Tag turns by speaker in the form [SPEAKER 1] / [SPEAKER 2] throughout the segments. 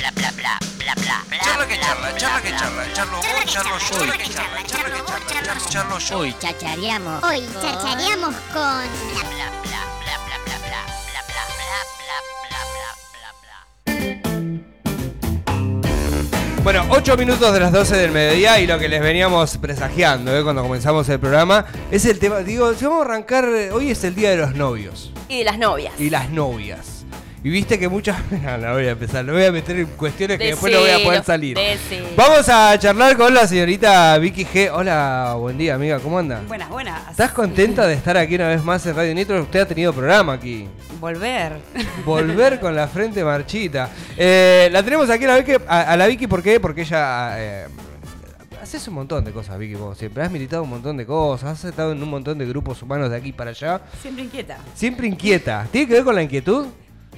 [SPEAKER 1] bla bla bla bla bla.
[SPEAKER 2] Charla que charla, charla que charla, charlo vos, charlo yo. Charla que charla, charla que charla, charlo, charlo yo.
[SPEAKER 1] Hoy chachareamos.
[SPEAKER 3] Hoy chachareamos con
[SPEAKER 1] Bla bla bla bla bla bla bla bla bla bla bla bla bla bla.
[SPEAKER 4] Bueno, 8 minutos de las 12 del mediodía y lo que les veníamos presagiando ¿eh? cuando comenzamos el programa es el tema. Digo, si vamos a arrancar, eh, hoy es el día de los novios
[SPEAKER 5] Y de las novias.
[SPEAKER 4] y las novias. Y viste que muchas. No, no voy a empezar, no voy a meter en cuestiones que después no voy a poder salir.
[SPEAKER 5] decilo.
[SPEAKER 4] Vamos a charlar con la señorita Vicky G. Hola, buen día, amiga, ¿cómo anda?
[SPEAKER 6] Buenas, buenas.
[SPEAKER 4] ¿Estás contenta de estar aquí una vez más en Radio Nitro? Usted ha tenido programa aquí.
[SPEAKER 6] Volver.
[SPEAKER 4] Volver con la frente marchita. Eh, la tenemos aquí a la Vicky, a, a la Vicky ¿por qué? Porque ella... eh, haces un montón de cosas, Vicky, vos siempre. Has militado un montón de cosas, has estado en un montón de grupos humanos de aquí para allá.
[SPEAKER 6] Siempre inquieta.
[SPEAKER 4] Siempre inquieta. ¿Tiene que ver con la inquietud?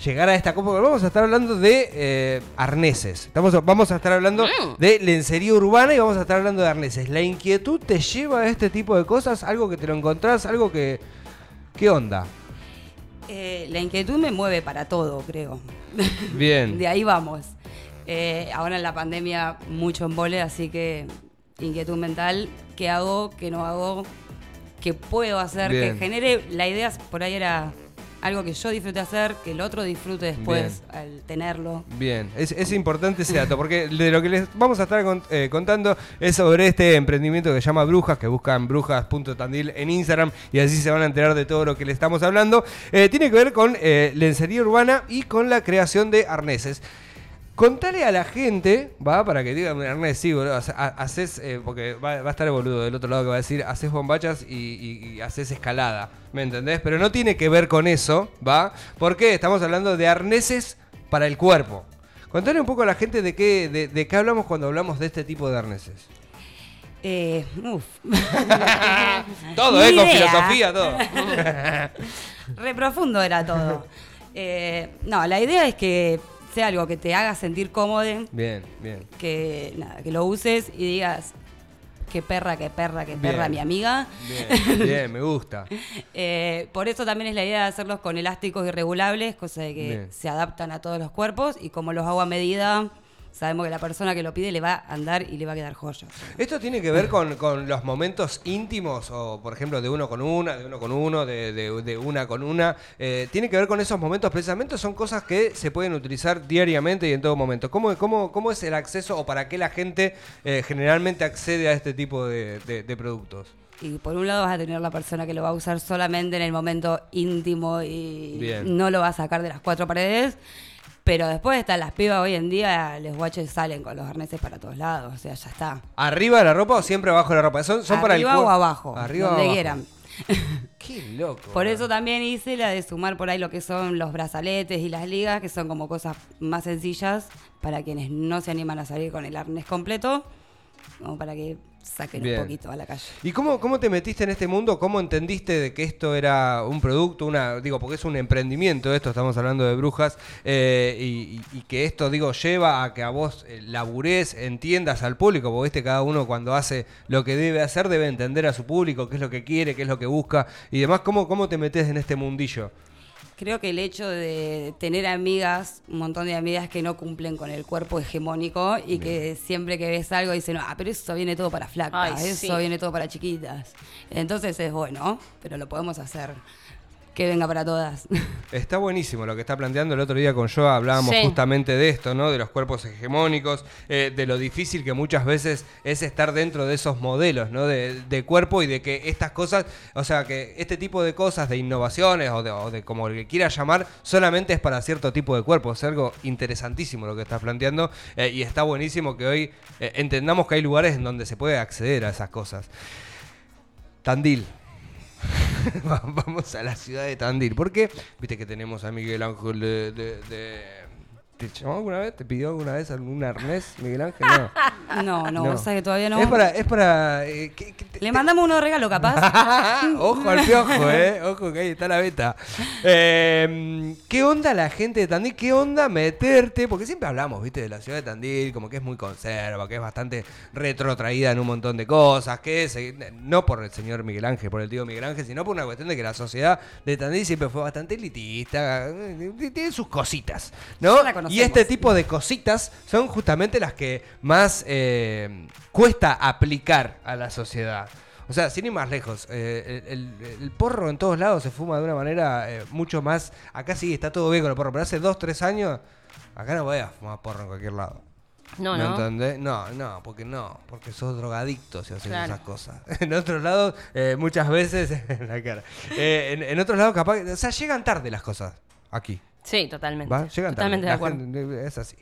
[SPEAKER 4] Llegar a esta copa. Vamos a estar hablando de eh, arneses. Estamos, vamos a estar hablando de lencería urbana y vamos a estar hablando de arneses. ¿La inquietud te lleva a este tipo de cosas? ¿Algo que te lo encontrás? ¿Algo que... ¿Qué onda?
[SPEAKER 6] Eh, la inquietud me mueve para todo, creo.
[SPEAKER 4] Bien.
[SPEAKER 6] De ahí vamos. Eh, ahora en la pandemia mucho embole, así que inquietud mental, ¿qué hago? ¿Qué no hago? ¿Qué puedo hacer?
[SPEAKER 4] Bien.
[SPEAKER 6] Que genere, la idea por ahí era algo que yo disfrute hacer, que el otro disfrute después al tenerlo.
[SPEAKER 4] Bien, es, es importante ese dato, porque de lo que les vamos a estar con- eh, contando es sobre este emprendimiento que se llama Brujas, que buscan brujas.tandil en Instagram y así se van a enterar de todo lo que le estamos hablando. Eh, tiene que ver con eh, lencería urbana y con la creación de arneses. Contale a la gente, va, para que digan, arnés, sí, boludo, hace- ha- haces, eh, porque va, va a estar el boludo del otro lado que va a decir, haces bombachas y, y- y haces escalada, ¿me entendés? Pero no tiene que ver con eso, ¿va? Porque estamos hablando de arneses para el cuerpo. Contale un poco a la gente de qué, de, de qué hablamos cuando hablamos de este tipo de arneses.
[SPEAKER 6] Eh, uf.
[SPEAKER 4] Todo, ¿eh? Con filosofía, todo.
[SPEAKER 6] Re profundo era todo. Eh, no, la idea es que sea algo que te haga sentir cómodo,
[SPEAKER 4] Bien, bien.
[SPEAKER 6] que, nada, que lo uses y digas, qué perra, qué perra, qué perra,
[SPEAKER 4] Bien.
[SPEAKER 6] mi amiga.
[SPEAKER 4] Bien, bien, me gusta.
[SPEAKER 6] Eh, por eso también es la idea de hacerlos con elásticos irregulables, cosa de que
[SPEAKER 4] Bien.
[SPEAKER 6] se adaptan a todos los cuerpos y como los hago a medida, sabemos que la persona que lo pide le va a andar y le va a quedar joya.
[SPEAKER 4] ¿Esto tiene que ver con, con los momentos íntimos, o por ejemplo de uno con una, de uno con uno, de, de- de una con una? Eh, ¿Tiene que ver con esos momentos precisamente? ¿Son cosas que se pueden utilizar diariamente y en todo momento? ¿Cómo, cómo, cómo es el acceso o para qué la gente eh, generalmente accede a este tipo de, de- de productos?
[SPEAKER 6] Y por un lado vas a tener la persona que lo va a usar solamente en el momento íntimo y
[SPEAKER 4] Bien.
[SPEAKER 6] no lo va a sacar de las cuatro paredes. Pero después están las pibas hoy en día, los guaches salen con los arneses para todos lados, o sea, ya está.
[SPEAKER 4] ¿Arriba de la ropa o siempre abajo de la ropa? ¿Son, son para el
[SPEAKER 6] Arriba o abajo,
[SPEAKER 4] Arriba o
[SPEAKER 6] donde
[SPEAKER 4] abajo.
[SPEAKER 6] quieran.
[SPEAKER 4] Qué loco.
[SPEAKER 6] Por eso también hice la de sumar por ahí lo que son los brazaletes y las ligas, que son como cosas más sencillas para quienes no se animan a salir con el arnés completo, como para que saquen
[SPEAKER 4] Bien.
[SPEAKER 6] un poquito a la calle.
[SPEAKER 4] ¿Y cómo, cómo te metiste en este mundo? ¿Cómo entendiste de que esto era un producto, una digo, porque es un emprendimiento esto, estamos hablando de brujas, eh, y, y- y que esto, digo, lleva a que a vos eh, laburés, entiendas al público, porque viste, cada uno cuando hace lo que debe hacer debe entender a su público, qué es lo que quiere, qué es lo que busca, y demás, ¿cómo, cómo te metes en este mundillo?
[SPEAKER 6] Creo que el hecho de tener amigas, un montón de amigas que no cumplen con el cuerpo hegemónico y que siempre que ves algo dicen, ah, pero eso viene todo para flacas,
[SPEAKER 5] Ay,
[SPEAKER 6] eso
[SPEAKER 5] sí.
[SPEAKER 6] viene todo para chiquitas. Entonces es bueno, pero lo podemos hacer que venga para todas.
[SPEAKER 4] Está buenísimo lo que está planteando el otro día con Joa, hablábamos
[SPEAKER 5] Sí.
[SPEAKER 4] justamente de esto, ¿no? De los cuerpos hegemónicos, eh, de lo difícil que muchas veces es estar dentro de esos modelos, ¿no? De, de cuerpo y de que estas cosas, o sea, que este tipo de cosas, de innovaciones o de, o de como le quieras llamar, solamente es para cierto tipo de cuerpo. Es algo interesantísimo lo que estás planteando eh, y está buenísimo que hoy eh, entendamos que hay lugares en donde se puede acceder a esas cosas. Tandil. Va- Vamos a la ciudad de Tandil. ¿Por qué? Viste que tenemos a Miguel Ángel de- ¿Te llamó alguna vez? ¿Te pidió alguna vez algún arnés, Miguel Ángel? No.
[SPEAKER 6] No, no, vos sabés que todavía no.
[SPEAKER 4] Es para... Es para eh, ¿qué- qué te-
[SPEAKER 6] Le mandamos uno de regalo, capaz.
[SPEAKER 4] Ojo al piojo, eh. Ojo que ahí está la beta. Eh, ¿Qué onda la gente de Tandil? ¿Qué onda meterte? Porque siempre hablamos, viste, de la ciudad de Tandil, como que es muy conserva, que es bastante retrotraída en un montón de cosas, que es, eh, no por el señor Miguel Ángel, por el tío Miguel Ángel, sino por una cuestión de que la sociedad de Tandil siempre fue bastante elitista, eh, tiene sus cositas, ¿no?
[SPEAKER 6] La
[SPEAKER 4] Y este tipo de cositas son justamente las que más eh, cuesta aplicar a la sociedad. O sea, sin ir más lejos, eh, el, el- el porro en todos lados se fuma de una manera eh, mucho más... Acá sí está todo bien con el porro, pero hace dos, tres años, acá no voy a fumar porro en cualquier lado.
[SPEAKER 5] No,
[SPEAKER 4] ¿Me
[SPEAKER 5] no.
[SPEAKER 4] entendés? No, no, porque no, porque sos drogadicto si haces
[SPEAKER 5] Claro.
[SPEAKER 4] esas cosas. En otros lados, eh, muchas veces en la cara. En, en otros lados, capaz, o sea, llegan tarde las cosas aquí.
[SPEAKER 5] Sí, totalmente.
[SPEAKER 4] ¿va? Llegan
[SPEAKER 5] Totalmente de acuerdo.
[SPEAKER 4] gente- es así.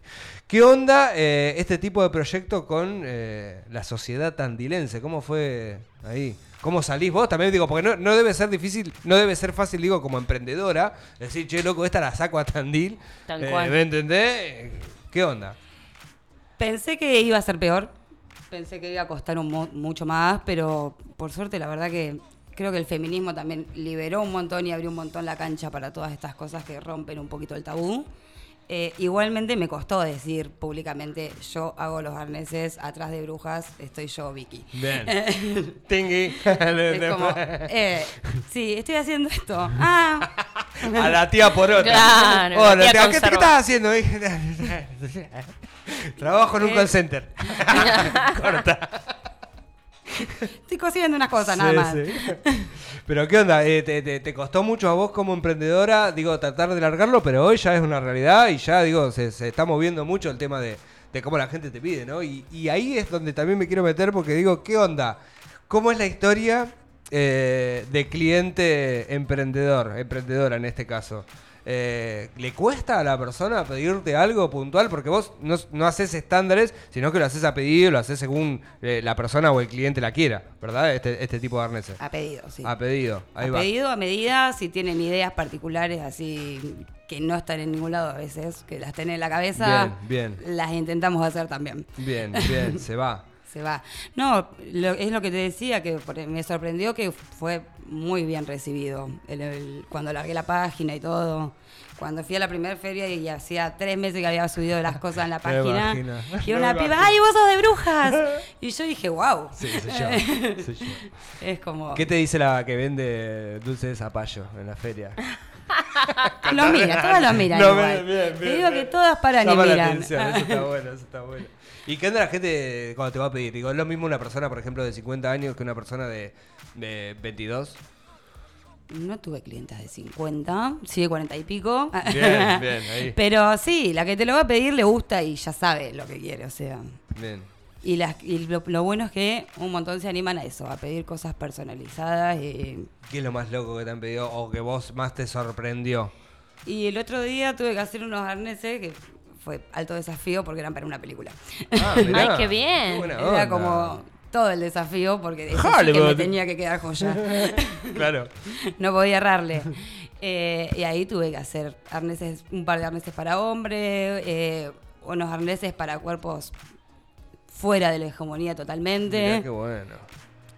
[SPEAKER 4] ¿Qué onda eh, este tipo de proyecto con eh, la sociedad tandilense? ¿Cómo fue ahí? ¿Cómo salís vos? También digo, porque no, no debe ser difícil, no debe ser fácil, digo, como emprendedora, decir, che, loco, esta la saco a Tandil.
[SPEAKER 5] Tal
[SPEAKER 4] Eh,
[SPEAKER 5] cual.
[SPEAKER 4] ¿Me entendés? ¿Qué onda?
[SPEAKER 6] Pensé que iba a ser peor. Pensé que iba a costar un mo- mucho más, pero por suerte la verdad que creo que el feminismo también liberó un montón y abrió un montón la cancha para todas estas cosas que rompen un poquito el tabú. Eh, igualmente me costó decir públicamente, yo hago los arneses, atrás de brujas estoy yo, Vicky.
[SPEAKER 4] Bien. Tingui.
[SPEAKER 6] Es como, eh, sí, estoy haciendo esto. Ah,
[SPEAKER 4] A la tía por otra.
[SPEAKER 5] Claro,
[SPEAKER 4] Hola,
[SPEAKER 5] la tía
[SPEAKER 4] tía, ¿qué, qué estás haciendo? Trabajo en un
[SPEAKER 6] Eh.
[SPEAKER 4] call center. Corta.
[SPEAKER 6] estoy cosiendo unas cosas, nada
[SPEAKER 4] Sí,
[SPEAKER 6] más.
[SPEAKER 4] sí. Pero ¿qué onda? Eh, te, te- te costó mucho a vos como emprendedora, digo, tratar de largarlo, pero hoy ya es una realidad y ya, digo, se, se está moviendo mucho el tema de, de cómo la gente te pide, ¿no? Y, y ahí es donde también me quiero meter porque digo, ¿qué onda? ¿Cómo es la historia eh, de cliente emprendedor, emprendedora en este caso? Eh, ¿Le cuesta a la persona pedirte algo puntual? Porque vos no, no haces estándares, sino que lo haces a pedido, lo haces según eh, la persona o el cliente la quiera, ¿verdad? Este, este tipo de arneses.
[SPEAKER 6] A pedido, sí.
[SPEAKER 4] A pedido, ahí
[SPEAKER 6] a
[SPEAKER 4] va.
[SPEAKER 6] pedido, a medida, si tienen ideas particulares así que no están en ningún lado a veces, que las tienen en la cabeza,
[SPEAKER 4] Bien, bien.
[SPEAKER 6] las intentamos hacer también.
[SPEAKER 4] Bien, bien, se va.
[SPEAKER 6] Se va. No, lo- es lo que te decía, que me sorprendió que fue muy bien recibido el- el- cuando largué la página y todo. Cuando fui a la primera feria y hacía tres meses que había subido las cosas en la página. Y una piba. ¡ay, vos sos de brujas! Y yo dije, wow.
[SPEAKER 4] Sí, soy yo. soy yo.
[SPEAKER 6] Es como.
[SPEAKER 4] ¿Qué te dice la que vende dulce de zapallo en la feria?
[SPEAKER 6] Lo mira, todas lo miran.
[SPEAKER 4] No,
[SPEAKER 6] igual.
[SPEAKER 4] bien, bien,
[SPEAKER 6] Te digo que todas paran y
[SPEAKER 4] la
[SPEAKER 6] miran.
[SPEAKER 4] atención, eso está bueno, eso está bueno. ¿Y qué onda la gente cuando te va a pedir? Digo, ¿es lo mismo una persona, por ejemplo, de 50 años que una persona de, de 22?
[SPEAKER 6] No tuve clientes de 50, sí de 40 y pico.
[SPEAKER 4] Bien, bien, ahí.
[SPEAKER 6] Pero sí, la que te lo va a pedir le gusta y ya sabe lo que quiere, o sea.
[SPEAKER 4] Bien.
[SPEAKER 6] Y, las, y lo, lo bueno es que un montón se animan a eso, a pedir cosas personalizadas. Y,
[SPEAKER 4] ¿Qué es lo más loco que te han pedido o que vos más te sorprendió?
[SPEAKER 6] y el otro día tuve que hacer unos arneses que fue alto desafío porque eran para una película.
[SPEAKER 4] Ah.
[SPEAKER 5] Ay, qué bien.
[SPEAKER 6] Era como todo el desafío porque eso sí que me tenía que quedar joya.
[SPEAKER 4] Claro.
[SPEAKER 6] no podía errarle. Eh, y ahí tuve que hacer arneses, un par de arneses para hombres, eh, unos arneses para cuerpos fuera de la hegemonía totalmente,
[SPEAKER 4] Mirá qué bueno.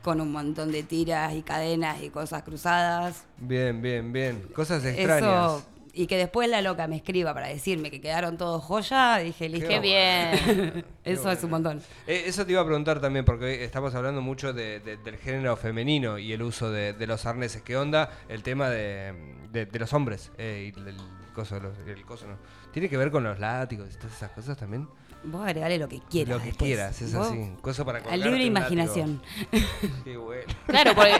[SPEAKER 6] con un montón de tiras y cadenas y cosas cruzadas.
[SPEAKER 4] Bien, bien, bien. Cosas extrañas.
[SPEAKER 6] Eso, y que después la loca me escriba para decirme que quedaron todos joya, dije, listo.
[SPEAKER 5] Qué bien.
[SPEAKER 6] Eso es un montón.
[SPEAKER 4] Eh, eso te iba a preguntar también, porque hoy estamos hablando mucho de- de- del género femenino y el uso de, de los arneses. ¿Qué onda el tema de, de- de los hombres? Eh, y el, coso, de los- el coso, ¿no? ¿Tiene que ver con los látigos y todas esas cosas también?
[SPEAKER 6] Vos agregale lo que quieras.
[SPEAKER 4] Lo que
[SPEAKER 6] después.
[SPEAKER 4] quieras, es
[SPEAKER 6] Vos,
[SPEAKER 4] así. Coso para
[SPEAKER 6] A
[SPEAKER 4] colgarte
[SPEAKER 6] libre imaginación.
[SPEAKER 4] Qué bueno.
[SPEAKER 5] Claro, porque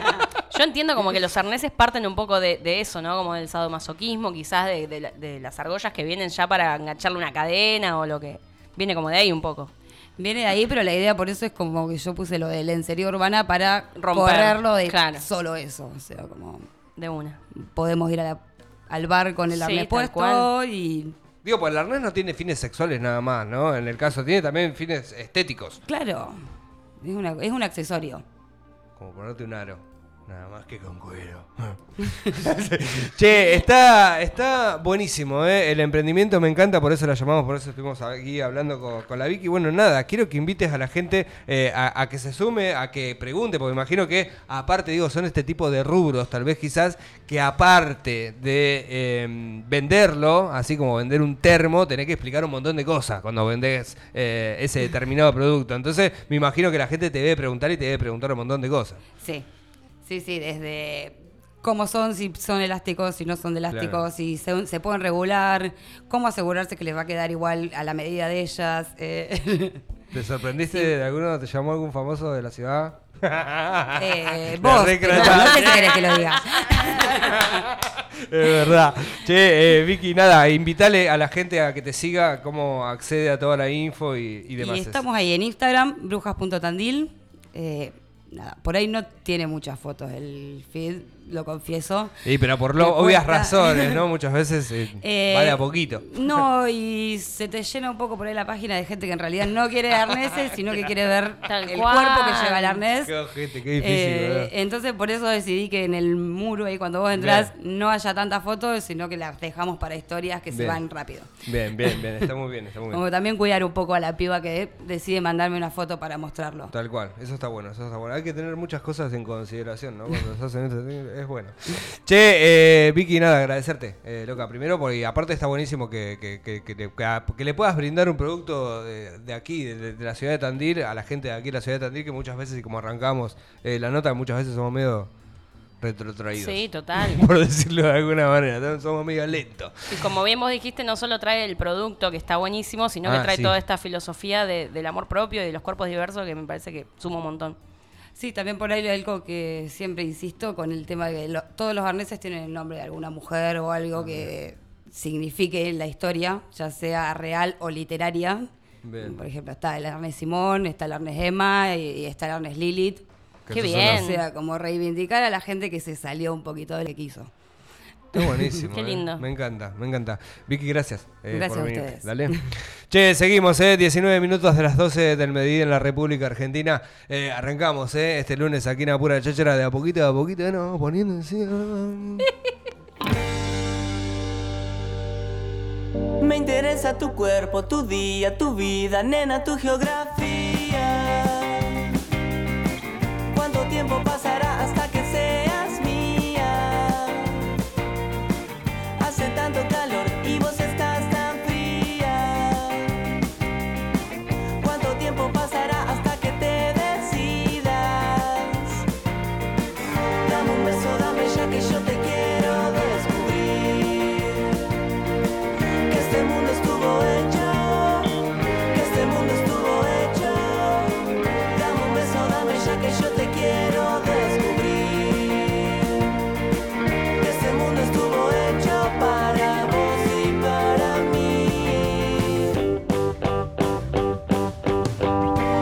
[SPEAKER 5] yo entiendo como que los arneses parten un poco de, de eso, ¿no? Como del sadomasoquismo, quizás de, de la- de las argollas que vienen ya para engancharle una cadena o lo que. Viene como de ahí un poco.
[SPEAKER 6] Viene de ahí, pero la idea por eso es como que yo puse lo de lencería urbana para
[SPEAKER 5] Romper,
[SPEAKER 6] correrlo de
[SPEAKER 5] claro.
[SPEAKER 6] solo eso. O sea, como
[SPEAKER 5] De una.
[SPEAKER 6] podemos ir a la- al bar con el
[SPEAKER 5] Sí,
[SPEAKER 6] arnés puesto
[SPEAKER 5] cual.
[SPEAKER 6] y.
[SPEAKER 4] Digo, pues el arnés no tiene fines sexuales nada más, ¿no? En el caso tiene también fines estéticos.
[SPEAKER 6] Claro, es, una- es un accesorio.
[SPEAKER 4] Como ponerte un aro. Nada más que con cuero. che, está, está buenísimo, ¿eh? El emprendimiento me encanta, por eso la llamamos, por eso estuvimos aquí hablando con, con la Vicky. Bueno, nada, quiero que invites a la gente eh, a, que se sume, a que pregunte, porque imagino que aparte, digo, son este tipo de rubros, tal vez quizás que aparte de eh, venderlo, así como vender un termo, tenés que explicar un montón de cosas cuando vendés eh, ese determinado producto. Entonces, me imagino que la gente te debe preguntar y te debe preguntar un montón de cosas.
[SPEAKER 6] Sí, sí, sí, desde cómo son, si son elásticos, si no son de elásticos,
[SPEAKER 4] Claro.
[SPEAKER 6] si se, se pueden regular, cómo asegurarse que les va a quedar igual a la medida de ellas. eh.
[SPEAKER 4] ¿Te sorprendiste de alguno? ¿Te llamó algún famoso de la ciudad?
[SPEAKER 6] Eh, vos, no sé si querés que lo diga.
[SPEAKER 4] Es verdad. Che, eh, Vicky, nada, invítale a la gente a que te siga, cómo accede a toda la info y, y demás.
[SPEAKER 6] Y estamos ahí en Instagram, brujas.tandil. Eh, nada, por ahí no tiene muchas fotos el feed, lo confieso.
[SPEAKER 4] Sí, pero por lo, obvias
[SPEAKER 6] cuesta.
[SPEAKER 4] razones, ¿no? Muchas veces eh,
[SPEAKER 6] Eh,
[SPEAKER 4] va de a poquito.
[SPEAKER 6] No, y se te llena un poco por ahí la página de gente que en realidad no quiere arneses, sino que quiere ver
[SPEAKER 5] Tal
[SPEAKER 6] el
[SPEAKER 5] cual.
[SPEAKER 6] cuerpo que lleva el arnés.
[SPEAKER 4] Qué ojete, qué difícil,
[SPEAKER 6] Eh, entonces por eso decidí que en el muro ahí cuando vos entras
[SPEAKER 4] Bien.
[SPEAKER 6] no haya tantas fotos, sino que las dejamos para historias que se van rápido.
[SPEAKER 4] Bien, bien, bien, está muy bien, está muy bien.
[SPEAKER 6] Como también cuidar un poco a la piba que decide mandarme una foto para mostrarlo.
[SPEAKER 4] Tal cual, eso está bueno, eso está bueno. Hay que tener muchas cosas en consideración, ¿no? Cuando se hacen esto, es bueno. Che, eh, Vicky, nada, agradecerte, eh, loca, primero, porque aparte está buenísimo que, que, que- que te- que a- que le puedas brindar un producto de, de aquí, de, de la ciudad de Tandil, a la gente de aquí de la ciudad de Tandil, que muchas veces, y como arrancamos eh, la nota, muchas veces somos medio retrotraídos.
[SPEAKER 5] Sí, total.
[SPEAKER 4] Por decirlo de alguna manera, somos medio lentos.
[SPEAKER 5] Y como bien vos dijiste, no solo trae el producto que está buenísimo, sino
[SPEAKER 4] Ah,
[SPEAKER 5] que trae
[SPEAKER 4] sí.
[SPEAKER 5] toda esta filosofía de- del amor propio y de los cuerpos diversos que me parece que suma un montón.
[SPEAKER 6] Sí, también por ahí algo que siempre insisto con el tema de que lo- todos los arneses tienen el nombre de alguna mujer o algo que signifique la historia, ya sea real o literaria.
[SPEAKER 4] Bien.
[SPEAKER 6] Por ejemplo, está el arnés Simón, está el arnés Emma y, y está el arnés Lilith.
[SPEAKER 4] Que
[SPEAKER 5] Qué bien.
[SPEAKER 6] O sea, como reivindicar a la gente que se salió un poquito de lo que quiso.
[SPEAKER 4] Está buenísimo.
[SPEAKER 5] Qué
[SPEAKER 4] eh.
[SPEAKER 5] lindo.
[SPEAKER 4] Me encanta, me encanta. Vicky, gracias. eh,
[SPEAKER 6] Gracias
[SPEAKER 4] por
[SPEAKER 6] a
[SPEAKER 4] venir.
[SPEAKER 6] ustedes.
[SPEAKER 4] Dale. Che, seguimos, eh. 19 minutos de las 12 del mediodía en la República Argentina. Eh, arrancamos, eh. Este lunes aquí en Apura Cháchara, de a poquito a poquito, nos vamos poniendo encima.
[SPEAKER 7] Me interesa tu cuerpo, tu día, tu vida, nena, tu geografía. ¿Cuánto tiempo pasa